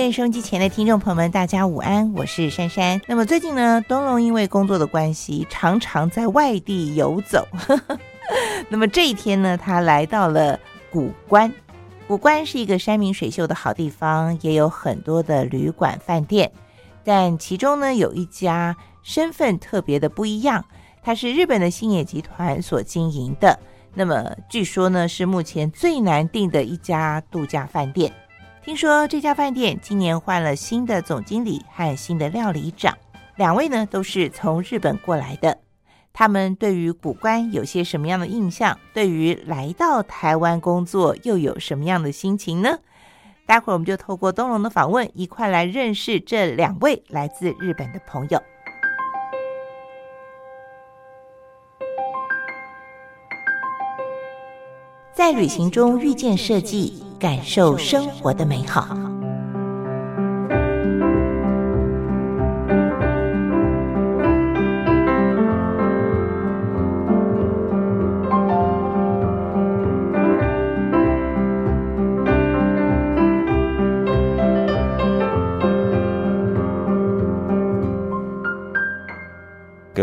电收机前的听众朋友们，大家午安，我是珊珊。那么最近呢，东龙因为工作的关系，常常在外地游走。那么这一天呢，他来到了古关。古关是一个山明水秀的好地方，也有很多的旅馆饭店。但其中呢，有一家身份特别的不一样，它是日本的星野集团所经营的。那么据说呢，是目前最难订的一家度假饭店。听说这家饭店今年换了新的总经理和新的料理长，两位呢都是从日本过来的。他们对于古关有些什么样的印象？对于来到台湾工作又有什么样的心情呢？待会儿我们就透过东龙的访问，一块来认识这两位来自日本的朋友。在旅行中遇见设计。感受生活的美好。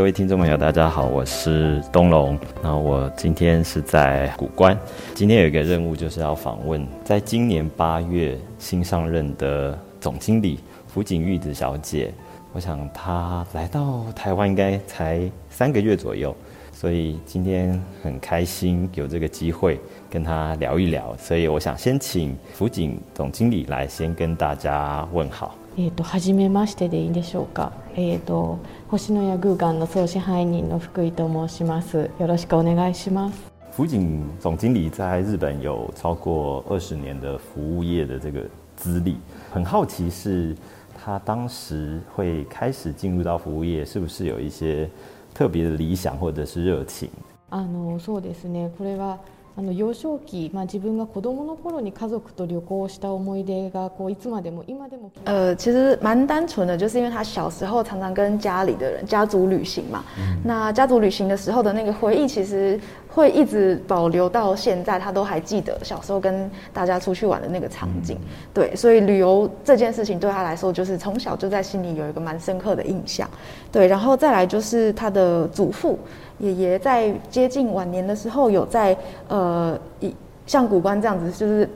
位听众朋友，大家好，我是东龙。那我今天是在古关，今天有一个任务，就是要访问在今年八月新上任的总经理福井玉子小姐。我想她来到台湾应该才三个月左右，所以今天很开心有这个机会跟她聊一聊。所以我想先请福井总经理来先跟大家问好。えっと初めましてでいいでしょうか。えっと星野屋グーガンの総支配人の福井と申します。よろしくお願いします。福井总经理在日本有超过二十年的服务业的这个资历，很好奇是他当时会开始进入到服务业，是不是有一些特别的理想或者是热情？あのそうですね。これはあの幼少期、まあ、自分が子供の頃に家族と旅行した思い出がこういつまでも今でも呃，其实蛮单纯的，就是因为他小时候常常跟家里的人家族旅行嘛。那家族旅行的时候的那个回忆，其实会一直保留到现在，他都还记得小时候跟大家出去玩的那个场景。对，所以旅游这件事情对他来说，就是从小就在心里有一个蛮深刻的印象。对，然后再来就是他的祖父。爷爷在接近晚年的时候，有在呃，一像古关这样子，就是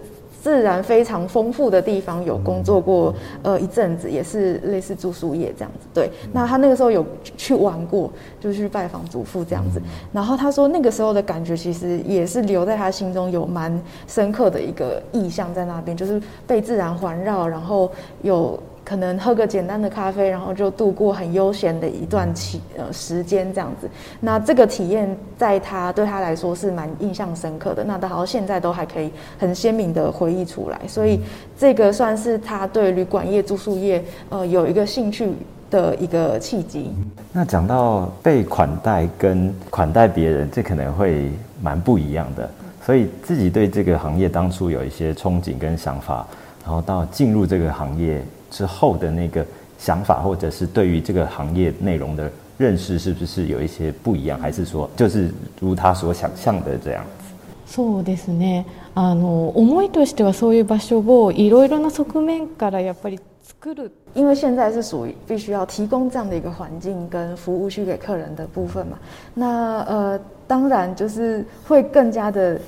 自然非常丰富的地方有工作过呃一阵子，也是类似住宿业这样子。对，那他那个时候有去玩过，就去拜访祖父这样子。然后他说那个时候的感觉，其实也是留在他心中有蛮深刻的一个意象在那边，就是被自然环绕，然后有。可能喝个简单的咖啡，然后就度过很悠闲的一段期呃时间这样子。那这个体验在他对他来说是蛮印象深刻的。那他好像现在都还可以很鲜明的回忆出来。所以这个算是他对旅馆业、住宿业呃有一个兴趣的一个契机。那讲到被款待跟款待别人，这可能会蛮不一样的。所以自己对这个行业当初有一些憧憬跟想法，然后到进入这个行业。之后的那个想法，或者是对于这个行业内容的认识，是不是有一些不一样？还是说，就是如他所想象的这样子？そうですね。あの思いとしてはそういう場所をいろいろな側面からやっぱり作る。因为现在是属于必须要提供这样的一个环境跟服务去给客人的部分嘛。那呃，当然就是会更加的。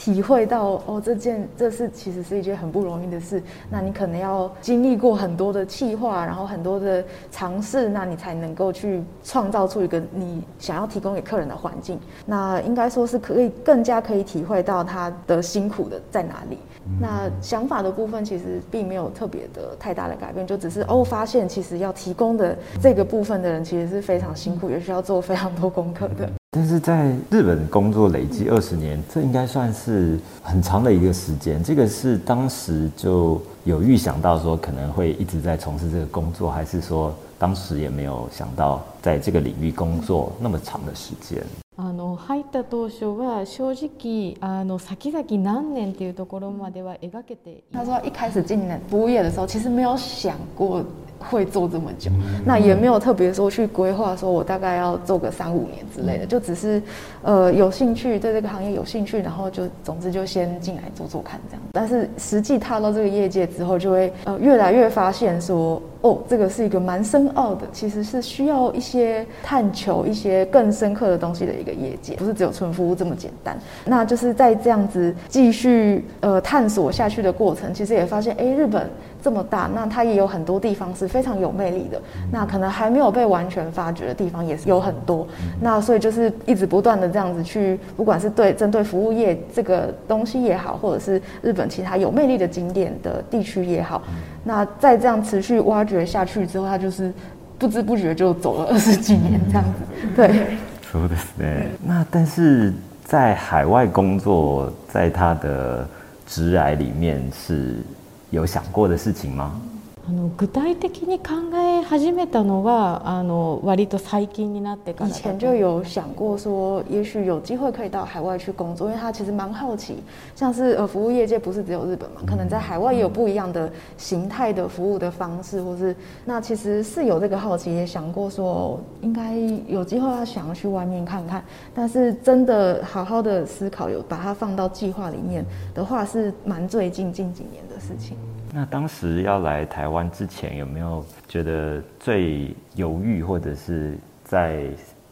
体会到哦，这件这是其实是一件很不容易的事。那你可能要经历过很多的气化，然后很多的尝试，那你才能够去创造出一个你想要提供给客人的环境。那应该说是可以更加可以体会到他的辛苦的在哪里。那想法的部分其实并没有特别的太大的改变，就只是哦发现其实要提供的这个部分的人其实是非常辛苦，也需要做非常多功课的。但是在日本工作累计二十年，这应该算是很长的一个时间。这个是当时就有预想到说可能会一直在从事这个工作，还是说当时也没有想到在这个领域工作那么长的时间？あの入った当初は正直あの先々何年っていうところまでは描けて。他说一开始进服务业的时候，其实没有想过。 会做这么久，那也没有特别说去规划，说我大概要做个三五年之类的，就只是呃有兴趣对这个行业有兴趣，然后就总之就先进来做做看这样。但是实际踏到这个业界之后，就会呃越来越发现说，哦，这个是一个蛮深奥的，其实是需要一些探求一些更深刻的东西的一个业界，不是只有纯服务这么简单。那就是在这样子继续呃探索下去的过程，其实也发现，哎，日本。这么大，那它也有很多地方是非常有魅力的。那可能还没有被完全发掘的地方也是有很多。那所以就是一直不断的这样子去，不管是对针对服务业这个东西也好，或者是日本其他有魅力的景点的地区也好，那在这样持续挖掘下去之后，他就是不知不觉就走了二十几年这样子。对，说的是。那但是在海外工作，在他的职涯里面是。有想过的事情吗？あの具体的に考え始めたのはあの割と最近になってから。以前就有想过说，也许有机会可以到海外去工作，因为他其实蛮好奇，像是呃服务业界不是只有日本嘛，可能在海外也有不一样的形态的服务的方式，或是那其实是有这个好奇，也想过说应该有机会要想要去外面看看，但是真的好好的思考，有把它放到计划里面的话，是蛮最近近几年的事情。 那当时要来台湾之前，有没有觉得最犹豫或者是在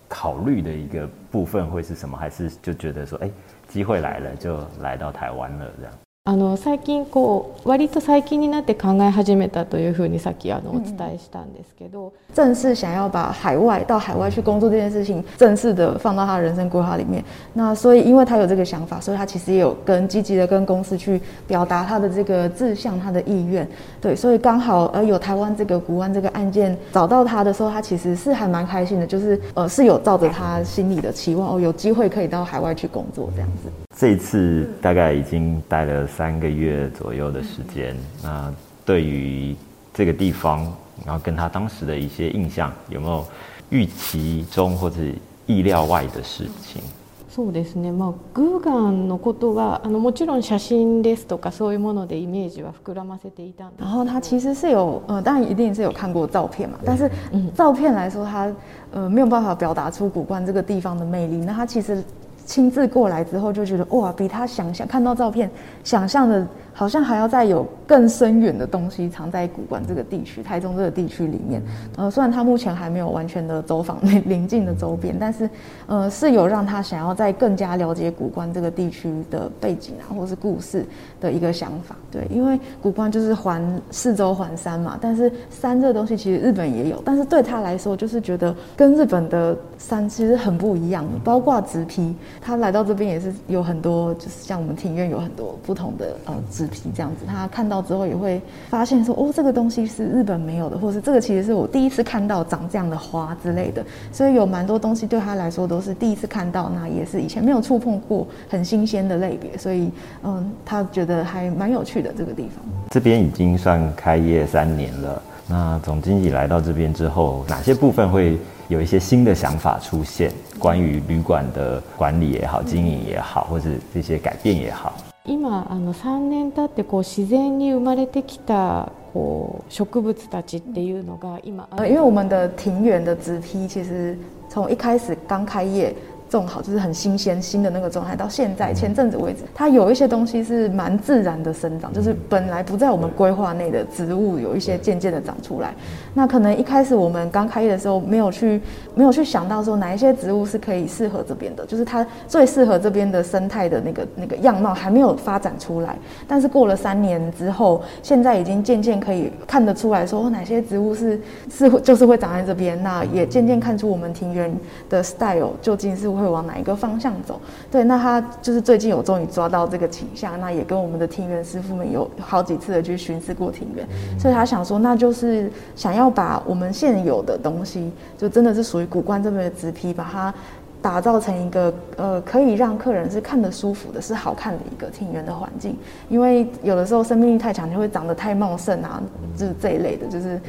考虑的一个部分会是什么？还是就觉得说，哎，机会来了，就来到台湾了这样？あの最近こう割と最近になって考え始めたというふうにさっきあのお伝えしたんですけど、正式想要把海外到海外去工作这件事情正式的放到他的人生规划里面。那所以因为他有这个想法，所以他其实也有跟积极的跟公司去表达他的这个志向、他的意愿。对，所以刚好呃有台湾这个古湾这个案件找到他的时候，他其实是还蛮开心的，就是呃是有照着他心里的期望哦，有机会可以到海外去工作这样子。 这一次大概已经待了三个月左右的时间。那对于这个地方，然后跟他当时的一些印象，有没有预期中或者意料外的事情？そうですね。まあ、グーガンのことはあのもちろん写真ですとかそういうものでイメージは膨らませていた。然后他其实是有呃，当然一定是有看过照片嘛，但是照片来说，他呃没有办法表达出古关这个地方的魅力。那他其实。 亲自过来之后就觉得哇，比他想象看到照片想象的。好像还要再有更深远的东西藏在古关这个地区，台中这个地区里面。呃，虽然他目前还没有完全的走访邻近的周边，但是呃是有让他想要再更加了解古关这个地区的背景啊，或是故事的一个想法。对，因为古关就是环四周环山嘛，但是山这个东西其实日本也有，但是对他来说就是觉得跟日本的山其实很不一样，包括直批，他来到这边也是有很多，就是像我们庭院有很多不同的呃植。皮这样子，他看到之后也会发现说，哦，这个东西是日本没有的，或是这个其实是我第一次看到长这样的花之类的，所以有蛮多东西对他来说都是第一次看到，那也是以前没有触碰过，很新鲜的类别，所以嗯，他觉得还蛮有趣的这个地方。这边已经算开业三年了，那总经理来到这边之后，哪些部分会有一些新的想法出现？关于旅馆的管理也好，经营也好，或者这些改变也好。今あの3年経ってこう自然に生まれてきたこう植物たちっていうのが今。因为我们的庭园的植批其实从一开始刚开业。种好就是很新鲜新的那个状态，到现在前阵子为止，它有一些东西是蛮自然的生长，就是本来不在我们规划内的植物，有一些渐渐的长出来。那可能一开始我们刚开业的时候，没有去没有去想到说哪一些植物是可以适合这边的，就是它最适合这边的生态的那个那个样貌还没有发展出来。但是过了三年之后，现在已经渐渐可以看得出来说哪些植物是是就是会长在这边，那也渐渐看出我们庭园的 style 究竟是。会往哪一个方向走？对，那他就是最近有终于抓到这个倾向，那也跟我们的庭园师傅们有好几次的去巡视过庭园，所以他想说，那就是想要把我们现有的东西，就真的是属于古关这边的植批，把它。打造成一个呃，可以让客人是看得舒服的，是好看的一个庭园的环境。因为有的时候生命力太强，就会长得太茂盛啊，就是这一类的，就是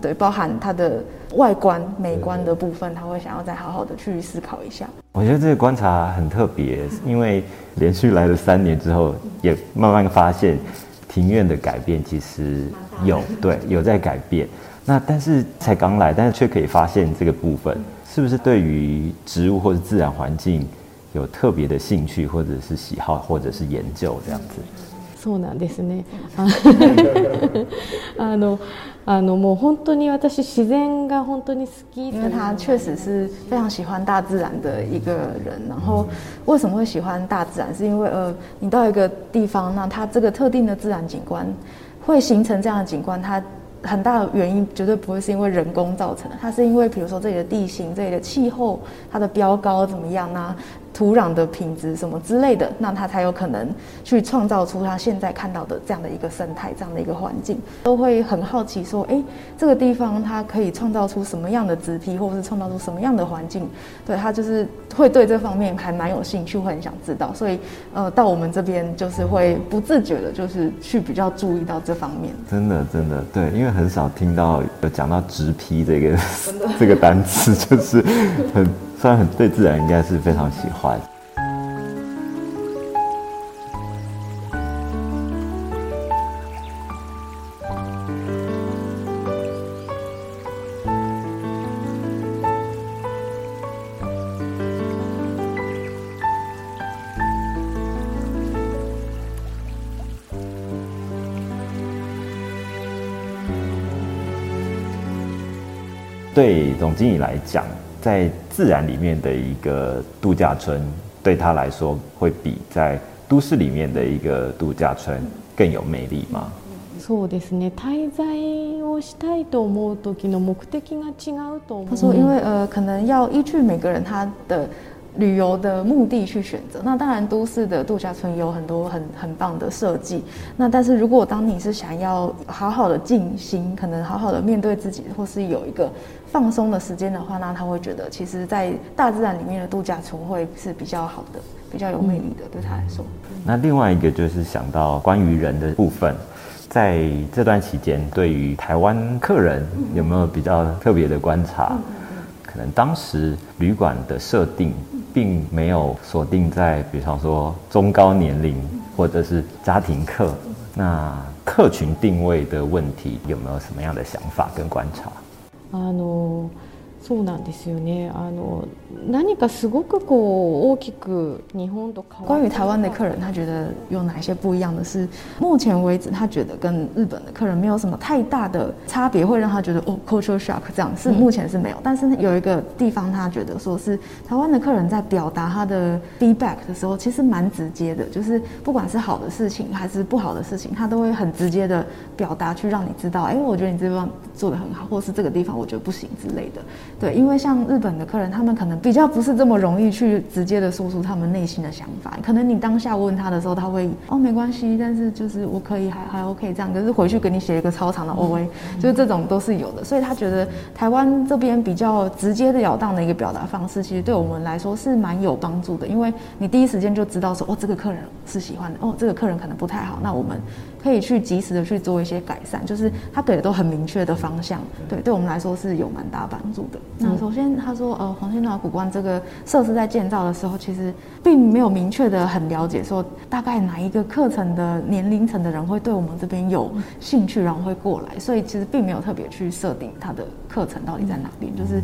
对，包含它的外观美观的部分，他会想要再好好的去思考一下。我觉得这个观察很特别，因为连续来了三年之后，也慢慢发现庭院的改变其实有对有在改变。那但是才刚来，但是却可以发现这个部分，是不是对于植物或者自然环境有特别的兴趣，或者是喜好，或者是研究这样子？そうなんですね。あのあのもう本当に私自然が本当に好き。因为他确实是非常喜欢大自然的一个人。然后为什么会喜欢大自然？是因为呃，你到一个地方，那它这个特定的自然景观会形成这样的景观，它 很大的原因绝对不会是因为人工造成的，它是因为比如说这里的地形、这里的气候、它的标高怎么样啊？土壤的品质什么之类的，那他才有可能去创造出他现在看到的这样的一个生态、这样的一个环境，都会很好奇说，哎，这个地方它可以创造出什么样的植皮，或者是创造出什么样的环境？对，他就是会对这方面还蛮有兴趣，会很想知道。所以，呃，到我们这边就是会不自觉的，就是去比较注意到这方面。真的，真的，对，因为很少听到有讲到植皮这个这个单词，就是很。虽然对自然，应该是非常喜欢。对总经理来讲。在自然里面的一个度假村，对他来说会比在都市里面的一个度假村更有魅力吗？そうですね。滞在をしたいと思う時の目的が違うと思う。他说，因为呃，可能要依据每个人他的。旅游的目的去选择，那当然都市的度假村有很多很很棒的设计。那但是如果当你是想要好好的静心，可能好好的面对自己，或是有一个 放松的时间的话，那他会觉得其实，在大自然里面的度假村会是比较好的，比较有魅力的，对他来说。那另外一个就是想到关于人的部分，在这段期间，对于台湾客人有没有比较特别的观察？可能当时旅馆的设定。并没有锁定在，比方说中高年龄或者是家庭客，那客群定位的问题有没有什么样的想法跟观察？あのそうなんですよね。あの何かすごくこう大きく日本と关于台湾的客人，他觉得有哪些不一样的是？目前为止，他觉得跟日本的客人没有什么太大的差别，会让他觉得哦，culture shock 这样是目前是没有。但是有一个地方，他觉得说是台湾的客人在表达他的 feedback 的时候，其实蛮直接的，就是不管是好的事情还是不好的事情，他都会很直接的表达，去让你知道，哎，我觉得你这地方做的很好，或是这个地方我觉得不行之类的。 对，因为像日本的客人，他们可能比较不是这么容易去直接的说出他们内心的想法。可能你当下问他的时候，他会哦没关系，但是就是我可以还还 OK 这样。可是回去给你写一个超长的 OA，就是这种都是有的。所以他觉得台湾这边比较直接的了当的一个表达方式，其实对我们来说是蛮有帮助的，因为你第一时间就知道说哦这个客人是喜欢的，哦这个客人可能不太好，那我们。可以去及时的去做一些改善，就是他给的都很明确的方向，对，对我们来说是有蛮大帮助的。那首先他说，呃，黄兴岛古关这个设施在建造的时候，其实并没有明确的很了解说大概哪一个课程的年龄层的人会对我们这边有兴趣，然后会过来，所以其实并没有特别去设定他的课程到底在哪边，就是。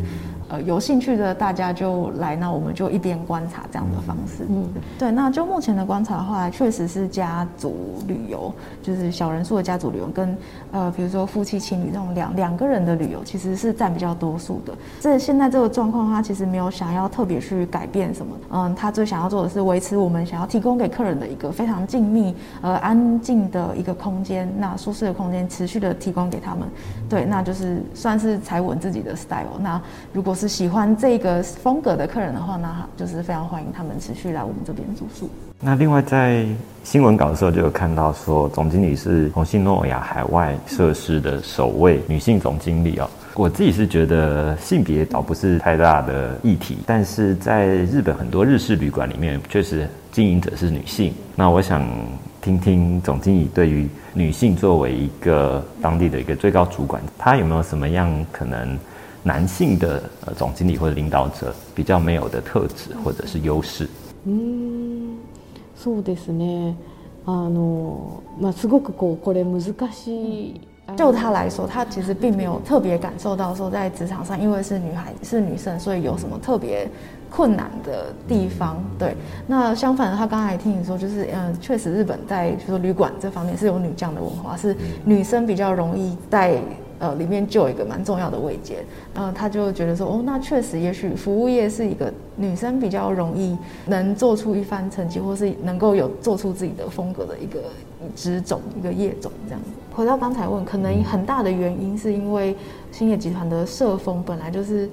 呃，有兴趣的大家就来，那我们就一边观察这样的方式。嗯，对，那就目前的观察的话，确实是家族旅游，就是小人数的家族旅游，跟呃，比如说夫妻情侣这种两两个人的旅游，其实是占比较多数的。这现在这个状况，他其实没有想要特别去改变什么。嗯，他最想要做的是维持我们想要提供给客人的一个非常静谧、呃安静的一个空间，那舒适的空间持续的提供给他们。对，那就是算是踩稳自己的 style。那如果是是喜欢这个风格的客人的话，那就是非常欢迎他们持续来我们这边住宿。那另外在新闻稿的时候就有看到说，总经理是红信诺亚海外设施的首位女性总经理哦。我自己是觉得性别倒不是太大的议题，但是在日本很多日式旅馆里面，确实经营者是女性。那我想听听总经理对于女性作为一个当地的一个最高主管，她有没有什么样可能？男性的呃总经理或者领導者比較沒有的特質或者是優勢。うんそうですねあの、まあ、すごくこうこれ難しい 就他来说，他其实并没有特别感受到说在职场上，因为是女孩是女生，所以有什么特别困难的地方。对，那相反的，他刚才听你说，就是嗯，确实日本在就说旅馆这方面是有女将的文化，是女生比较容易在。 呃，里面就有一个蛮重要的位阶，然后他就觉得说，哦，那确实，也许服务业是一个女生比较容易能做出一番成绩，或是能够有做出自己的风格的一个职种、一个业种这样子。回到刚才问，可能很大的原因是因为兴业集团的社风本来就是。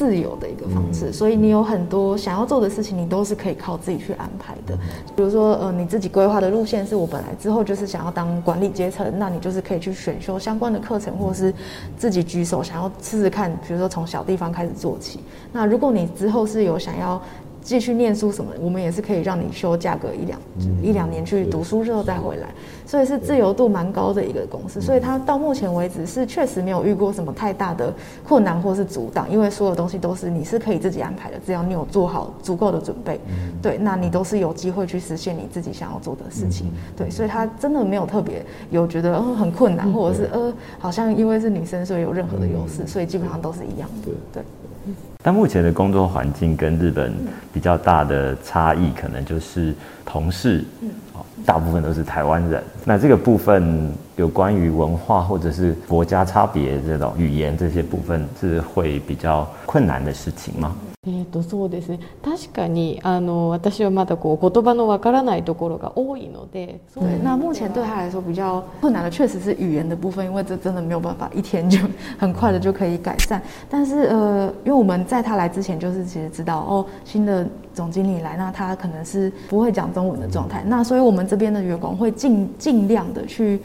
自由的一个方式，所以你有很多想要做的事情，你都是可以靠自己去安排的。比如说，呃，你自己规划的路线是我本来之后就是想要当管理阶层，那你就是可以去选修相关的课程，或者是自己举手想要试试看，比如说从小地方开始做起。那如果你之后是有想要。继续念书什么，我们也是可以让你休假个一两一两年去读书之后再回来，所以是自由度蛮高的一个公司。所以它到目前为止是确实没有遇过什么太大的困难或是阻挡，因为所有东西都是你是可以自己安排的，只要你有做好足够的准备，对，那你都是有机会去实现你自己想要做的事情。对，所以它真的没有特别有觉得很困难，或者是呃好像因为是女生所以有任何的优势，所以基本上都是一样的。对。但目前的工作环境跟日本比较大的差异，可能就是同事，大部分都是台湾人。那这个部分有关于文化或者是国家差别这种语言这些部分，是会比较困难的事情吗？えっとそうですね。確かにあの私はまだこう言葉のわからないところが多いので。对，那目前对他来说比较困难的确实是语言的部分，因为这真的没有办法一天就很快的就可以改善。但是呃，因为我们在他来之前就是其实知道哦，新的总经理来，那他可能是不会讲中文的状态，那所以我们这边的员工会尽尽量的去。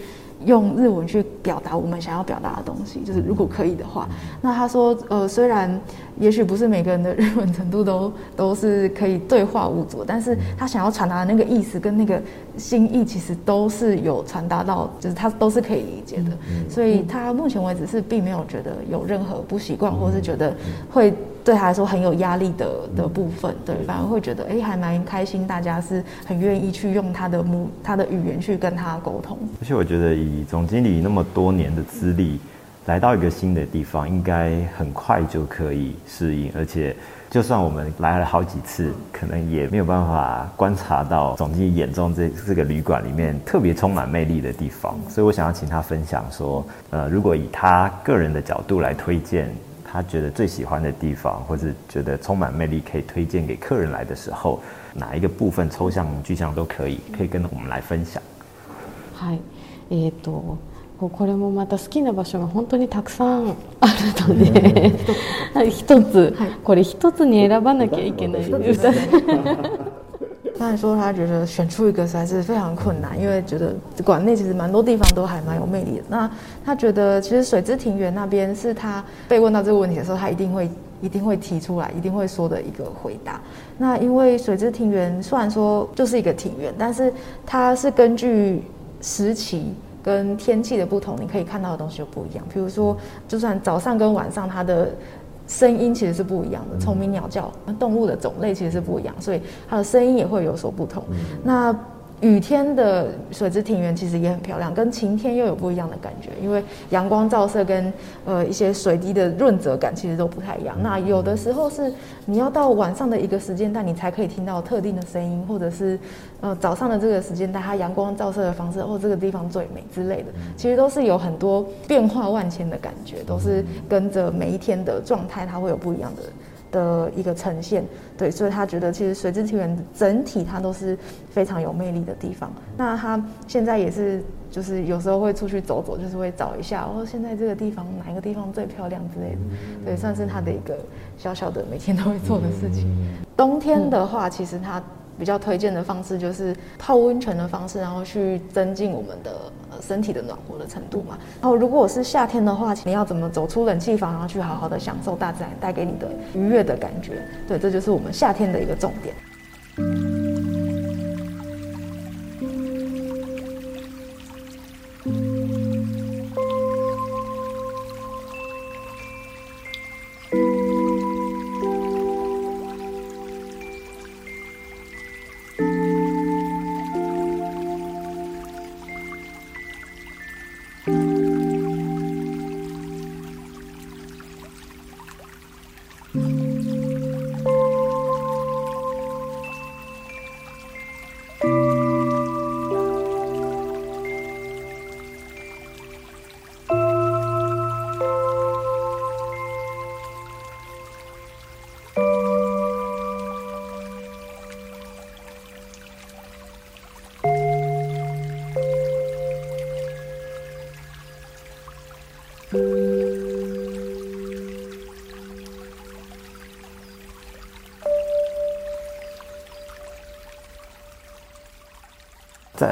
用日文去表达我们想要表达的东西，就是如果可以的话。那他说，呃，虽然也许不是每个人的日文程度都都是可以对话无阻，但是他想要传达的那个意思跟那个心意，其实都是有传达到，就是他都是可以理解的。所以他目前为止是并没有觉得有任何不习惯，或是觉得会。对他来说很有压力的的部分，对，反而会觉得哎，还蛮开心，大家是很愿意去用他的母他的语言去跟他沟通。而且我觉得以总经理那么多年的资历，来到一个新的地方，应该很快就可以适应。而且就算我们来了好几次，可能也没有办法观察到总经理眼中这这个旅馆里面特别充满魅力的地方。所以我想要请他分享说，呃，如果以他个人的角度来推荐。他觉得最喜欢的地方，或者觉得充满魅力可以推荐给客人来的时候，哪一个部分抽象具象都可以，可以跟我们来分享。はい、えっと、これもまた好きな場所が本当にたくさんあるので、一つ、これ一つに選ばなきゃいけない。 刚才说他觉得选出一个实在是非常困难，因为觉得馆内其实蛮多地方都还蛮有魅力的。那他觉得其实水之庭园那边是他被问到这个问题的时候，他一定会一定会提出来，一定会说的一个回答。那因为水之庭园虽然说就是一个庭园，但是它是根据时期跟天气的不同，你可以看到的东西就不一样。比如说，就算早上跟晚上，它的声音其实是不一样的，虫鸣鸟叫，动物的种类其实是不一样，所以它的声音也会有所不同。那雨天的水之庭园其实也很漂亮，跟晴天又有不一样的感觉，因为阳光照射跟呃一些水滴的润泽感其实都不太一样。那有的时候是你要到晚上的一个时间段，你才可以听到特定的声音，或者是呃早上的这个时间段，它阳光照射的方式，或这个地方最美之类的，其实都是有很多变化万千的感觉，都是跟着每一天的状态，它会有不一样的。的一个呈现，对，所以他觉得其实水之庭园整体它都是非常有魅力的地方。那他现在也是，就是有时候会出去走走，就是会找一下，哦，现在这个地方哪一个地方最漂亮之类的，对，算是他的一个小小的每天都会做的事情。冬天的话，其实他。比较推荐的方式就是泡温泉的方式，然后去增进我们的呃身体的暖和的程度嘛。然后如果是夏天的话，你要怎么走出冷气房，然后去好好的享受大自然带给你的愉悦的感觉？对，这就是我们夏天的一个重点。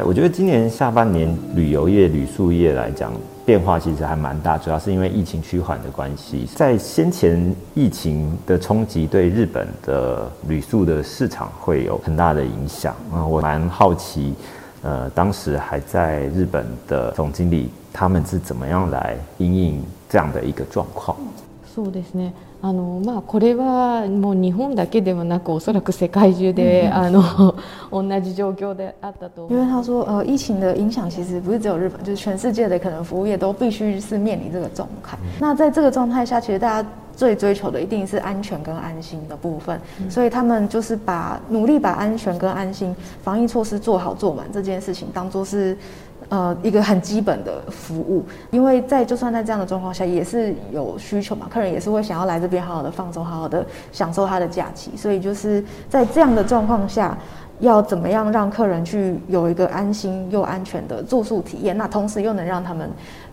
我觉得今年下半年旅游业、旅宿业来讲，变化其实还蛮大，主要是因为疫情趋缓的关系。在先前疫情的冲击对日本的旅宿的市场会有很大的影响啊，我蛮好奇，呃，当时还在日本的总经理他们是怎么样来应应这样的一个状况？そうですね。あのまあこれはもう日本だけではなくおそらく世界中で、あの 同じ状況であったと。因为他说，呃，疫情的影响其实不是只有日本，就是全世界的可能服务业都必须是面临这个状态。那在这个状态下，其实大家最追求的一定是安全跟安心的部分，所以他们就是把努力把安全跟安心防疫措施做好做满这件事情当做是。呃，一个很基本的服务，因为在就算在这样的状况下，也是有需求嘛，客人也是会想要来这边好好的放松，好好的享受他的假期，所以就是在这样的状况下，要怎么样让客人去有一个安心又安全的住宿体验，那同时又能让他们。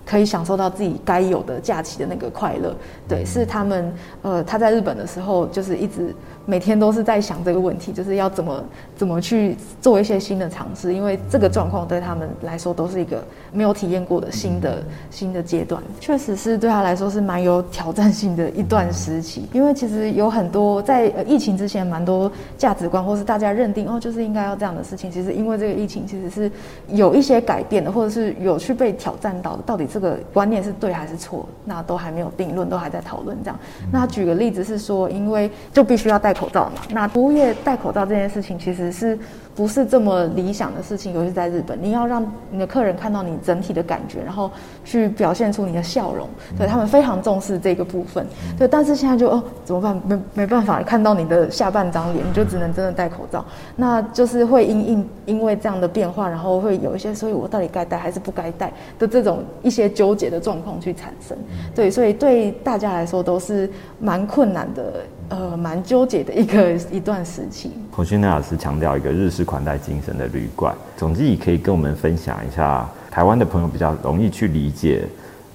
可以享受到自己该有的假期的那个快乐，对，是他们呃他在日本的时候，就是一直每天都是在想这个问题，就是要怎么怎么去做一些新的尝试，因为这个状况对他们来说都是一个没有体验过的新的新的阶段，确实是对他来说是蛮有挑战性的一段时期，因为其实有很多在疫情之前蛮多价值观或是大家认定哦就是应该要这样的事情，其实因为这个疫情其实是有一些改变的，或者是有去被挑战到的，到底这。个观念是对还是错？那都还没有定论，都还在讨论这样。那举个例子是说，因为就必须要戴口罩嘛。那服务业戴口罩这件事情，其实是。不是这么理想的事情，尤其是在日本，你要让你的客人看到你整体的感觉，然后去表现出你的笑容，对他们非常重视这个部分。对，但是现在就哦，怎么办？没没办法看到你的下半张脸，你就只能真的戴口罩。那就是会因因因为这样的变化，然后会有一些，所以我到底该戴还是不该戴的这种一些纠结的状况去产生。对，所以对大家来说都是蛮困难的。呃，蛮纠结的一个一段时期。洪勋奈老师强调一个日式款待精神的旅馆，总之也可以跟我们分享一下，台湾的朋友比较容易去理解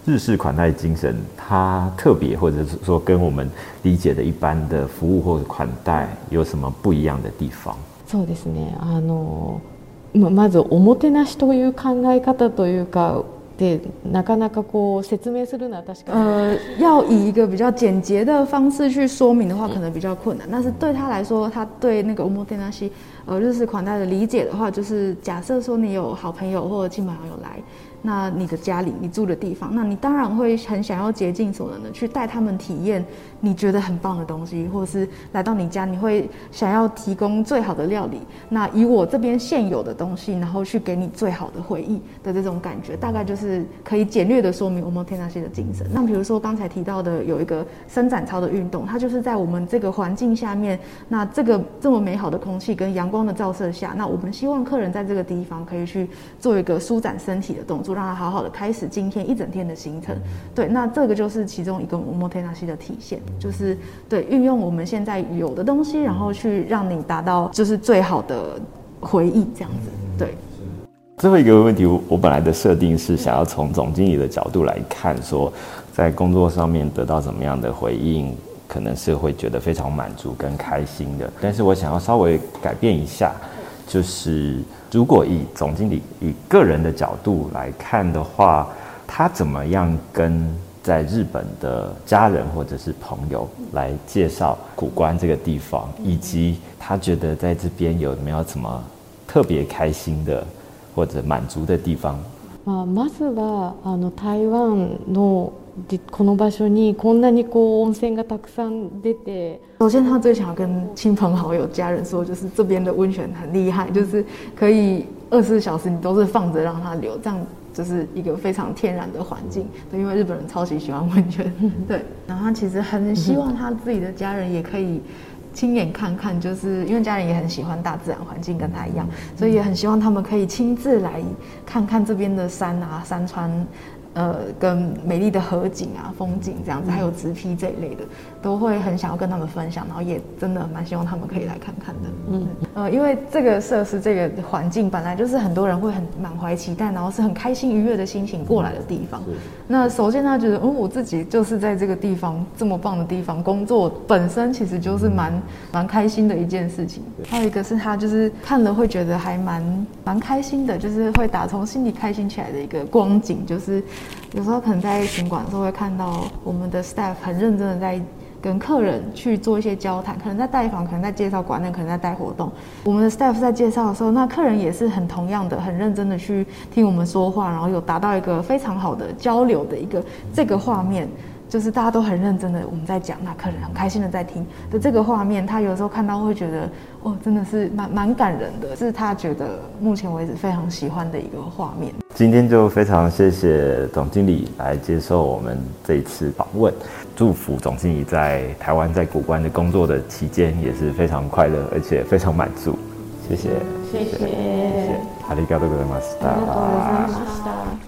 日式款待精神，它特别或者是说跟我们理解的一般的服务或者款待有什么不一样的地方？そうですね。あのまずおもてなしという考え方というか。 对，なかなかこう説明するのは確か呃，要以一个比较简洁的方式去说明的话，可能比较困难。但是对他来说，他对那个おもてなし，呃，日式款待的理解的话，就是假设说你有好朋友或者亲朋好友来。 那你的家里，你住的地方，那你当然会很想要竭尽所能的去带他们体验你觉得很棒的东西，或者是来到你家，你会想要提供最好的料理。那以我这边现有的东西，然后去给你最好的回忆的这种感觉，大概就是可以简略的说明我们天纳西的精神。那比如说刚才提到的有一个伸展操的运动，它就是在我们这个环境下面，那这个这么美好的空气跟阳光的照射下，那我们希望客人在这个地方可以去做一个舒展身体的动作。让他好好的开始今天一整天的行程，对，那这个就是其中一个摩天纳西的体现，就是对运用我们现在有的东西，然后去让你达到就是最好的回忆，这样子。对。最后一个问题，我本来的设定是想要从总经理的角度来看，说在工作上面得到怎么样的回应，可能是会觉得非常满足跟开心的。但是我想要稍微改变一下，就是。如果以总经理以个人的角度来看的话，他怎么样跟在日本的家人或者是朋友来介绍古关这个地方，以及他觉得在这边有没有什么特别开心的或者满足的地方？啊，まずはあの台湾の この場所にこんなにこう温泉がたくさん出て。首先，他最想要跟亲朋好友、家人说，就是这边的温泉很厉害，就是可以二十四小时你都是放着让它流，这样就是一个非常天然的环境。对，因为日本人超级喜欢温泉。对，然后他其实很希望他自己的家人也可以亲眼看看，就是因为家人也很喜欢大自然环境，跟他一样，所以也很希望他们可以亲自来看看这边的山啊、山川。 呃，跟美丽的河景啊、风景这样子，还有直批这一类的，都会很想要跟他们分享，然后也真的蛮希望他们可以来看看的。嗯，呃，因为这个设施、这个环境本来就是很多人会很满怀期待，然后是很开心愉悦的心情过来的地方。那首先他觉得，嗯，我自己就是在这个地方这么棒的地方工作，本身其实就是蛮蛮开心的一件事情。还有一个是他就是看了会觉得还蛮蛮开心的，就是会打从心里开心起来的一个光景，就是。有时候可能在巡馆的时候会看到我们的 staff 很认真的在跟客人去做一些交谈，可能在带房，可能在介绍馆内，可能在带活动。我们的 staff 在介绍的时候，那客人也是很同样的，很认真的去听我们说话，然后有达到一个非常好的交流的一个这个画面。就是大家都很认真的，我们在讲，那客人很开心的在听的这个画面，他有时候看到会觉得，哦，真的是蛮蛮感人的，是他觉得目前为止非常喜欢的一个画面。今天就非常谢谢总经理来接受我们这一次访问，祝福总经理在台湾在古关的工作的期间也是非常快乐，而且非常满足。谢谢，谢谢，谢谢，阿里嘎多格马斯达。